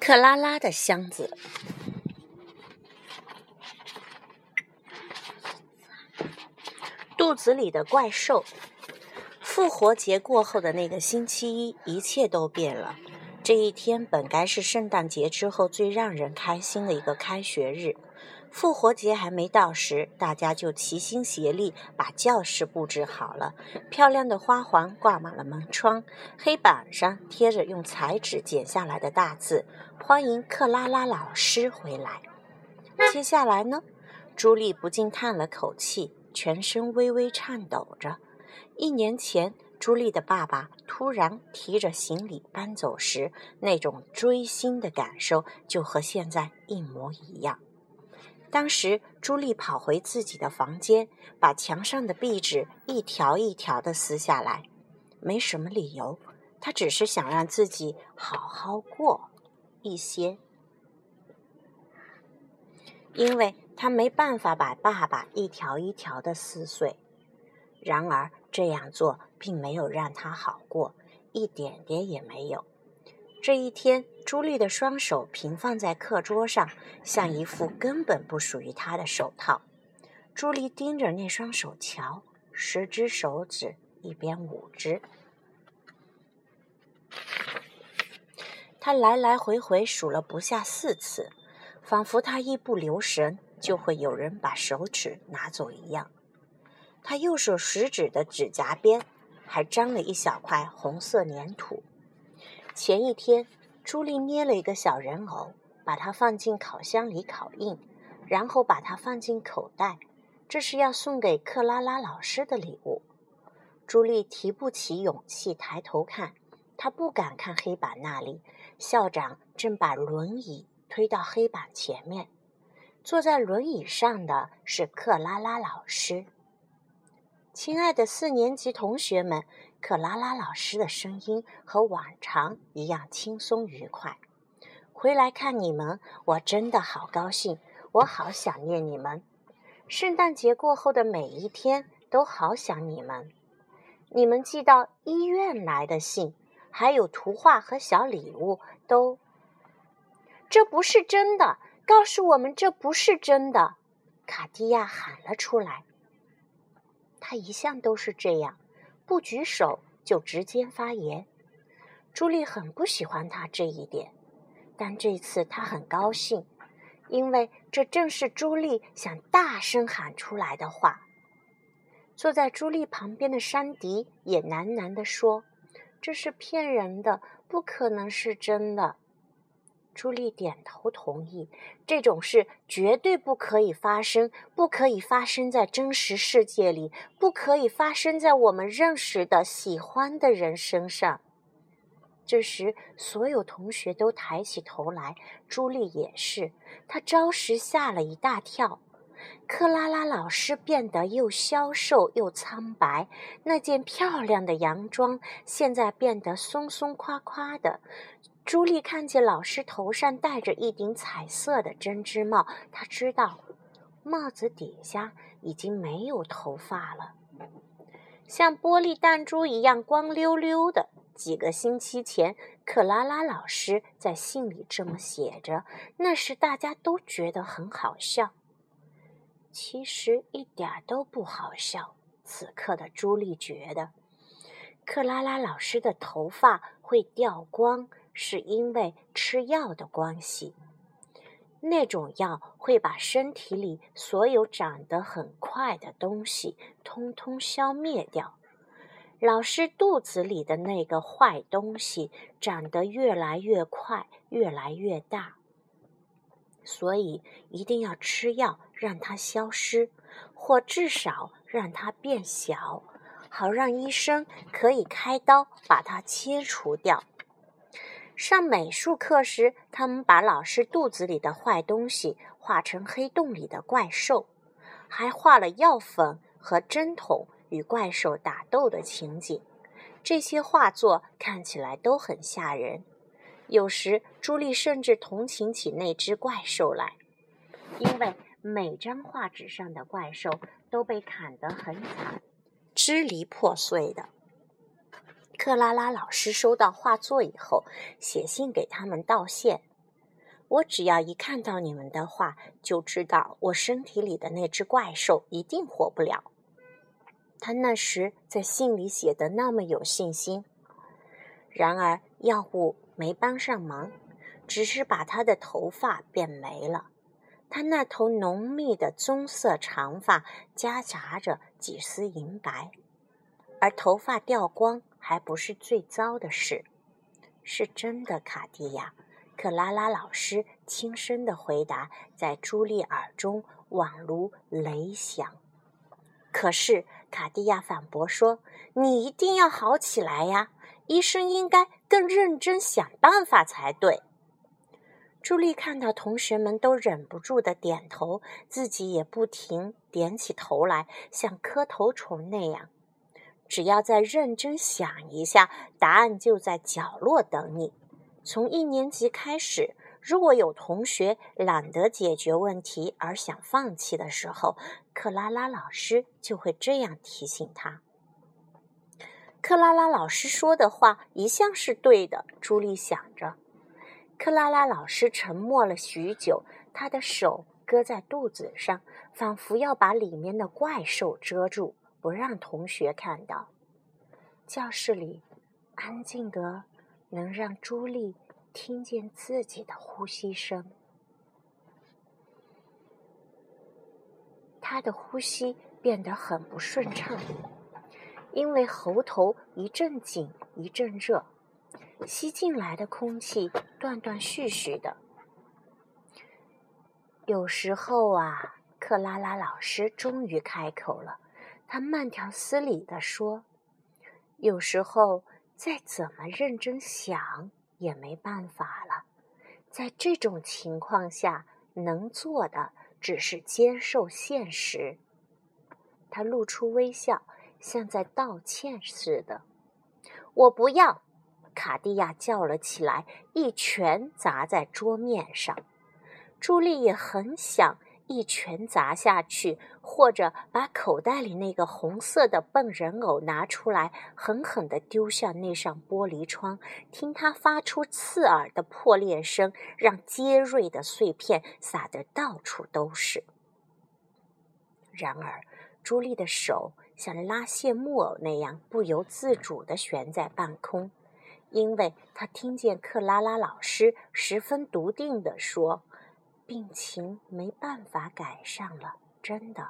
克拉拉的箱子。肚子里的怪兽。复活节过后的那个星期一，一切都变了。这一天本该是圣诞节之后最让人开心的一个开学日。复活节还没到时，大家就齐心协力把教室布置好了。漂亮的花环挂满了门窗，黑板上贴着用彩纸剪下来的大字：“欢迎克拉拉老师回来。”接下来呢？朱莉不禁叹了口气，全身微微颤抖着。一年前，朱莉的爸爸突然提着行李搬走时，那种锥心的感受就和现在一模一样。当时，朱莉跑回自己的房间，把墙上的壁纸一条一条的撕下来。没什么理由，她只是想让自己好好过一些，因为她没办法把爸爸一条一条的撕碎。然而，这样做并没有让她好过，一点点也没有。这一天，朱莉的双手平放在课桌上，像一副根本不属于她的手套。朱莉盯着那双手瞧，十只手指一边五只。她来来回回数了不下四次，仿佛她一不留神就会有人把手指拿走一样。她右手食指的指甲边还沾了一小块红色粘土。前一天，朱莉捏了一个小人偶，把它放进烤箱里烤硬，然后把它放进口袋。这是要送给克拉拉老师的礼物。朱莉提不起勇气抬头看，她不敢看黑板那里。校长正把轮椅推到黑板前面，坐在轮椅上的是克拉拉老师。亲爱的四年级同学们。克拉拉老师的声音和往常一样轻松愉快。回来看你们，我真的好高兴，我好想念你们。圣诞节过后的每一天都好想你们。你们寄到医院来的信，还有图画和小礼物，都……这不是真的！告诉我们这不是真的！卡蒂亚喊了出来。他一向都是这样。不举手就直接发言，朱莉很不喜欢他这一点，但这次他很高兴，因为这正是朱莉想大声喊出来的话。坐在朱莉旁边的山迪也喃喃地说：“这是骗人的，不可能是真的。”朱莉点头同意，这种事绝对不可以发生，不可以发生在真实世界里，不可以发生在我们认识的、喜欢的人身上。这时，所有同学都抬起头来，朱莉也是。她着实吓了一大跳。克拉拉老师变得又消瘦又苍白，那件漂亮的洋装现在变得松松垮垮的。朱莉看见老师头上戴着一顶彩色的针织帽，她知道帽子底下已经没有头发了，像玻璃弹珠一样光溜溜的。几个星期前，克拉拉老师在信里这么写着，那时大家都觉得很好笑。其实一点都不好笑。此刻的朱莉觉得，克拉拉老师的头发会掉光。是因为吃药的关系，那种药会把身体里所有长得很快的东西通通消灭掉。老师肚子里的那个坏东西长得越来越快，越来越大，所以一定要吃药让它消失，或至少让它变小，好让医生可以开刀把它切除掉。上美术课时，他们把老师肚子里的坏东西画成黑洞里的怪兽，还画了药粉和针筒与怪兽打斗的情景。这些画作看起来都很吓人。有时，朱莉甚至同情起那只怪兽来，因为每张画纸上的怪兽都被砍得很惨，支离破碎的。克拉拉老师收到画作以后，写信给他们道谢。我只要一看到你们的画，就知道我身体里的那只怪兽一定活不了。他那时在信里写的那么有信心。然而药物没帮上忙，只是把他的头发变没了。他那头浓密的棕色长发夹杂着几丝银白，而头发掉光还不是最糟的事，是真的，卡地亚。克拉拉老师轻声的回答，在朱莉耳中宛如雷响。可是卡地亚反驳说：“你一定要好起来呀！医生应该更认真想办法才对。”朱莉看到同学们都忍不住的点头，自己也不停点起头来，像磕头虫那样。只要再认真想一下，答案就在角落等你。从一年级开始，如果有同学懒得解决问题而想放弃的时候，克拉拉老师就会这样提醒他。克拉拉老师说的话一向是对的，朱莉想着。克拉拉老师沉默了许久，他的手搁在肚子上，仿佛要把里面的怪兽遮住，不让同学看到。教室里安静得能让朱莉听见自己的呼吸声。他的呼吸变得很不顺畅，因为喉头一阵紧一阵热。吸进来的空气断断续续的。有时候啊，克拉拉老师终于开口了，他慢条斯理地说：“有时候再怎么认真想也没办法了。在这种情况下，能做的只是接受现实。”他露出微笑，像在道歉似的。“我不要。”卡地亚叫了起来，一拳砸在桌面上。朱莉也很想一拳砸下去，或者把口袋里那个红色的笨人偶拿出来，狠狠地丢向那扇玻璃窗，听它发出刺耳的破裂声，让尖锐的碎片撒得到处都是。然而，朱莉的手像拉线木偶那样不由自主地悬在半空。因为他听见克拉拉老师十分笃定地说：“病情没办法改善了，真的。”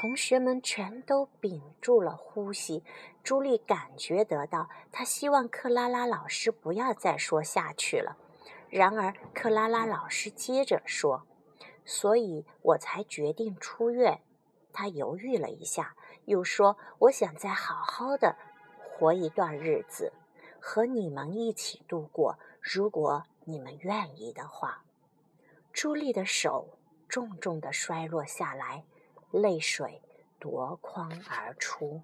同学们全都屏住了呼吸。朱莉感觉得到，她希望克拉拉老师不要再说下去了。然而，克拉拉老师接着说：“所以我才决定出院。”他犹豫了一下，又说：“我想再好好的活一段日子。”和你们一起度过，如果你们愿意的话。朱莉的手重重的摔落下来，泪水夺眶而出。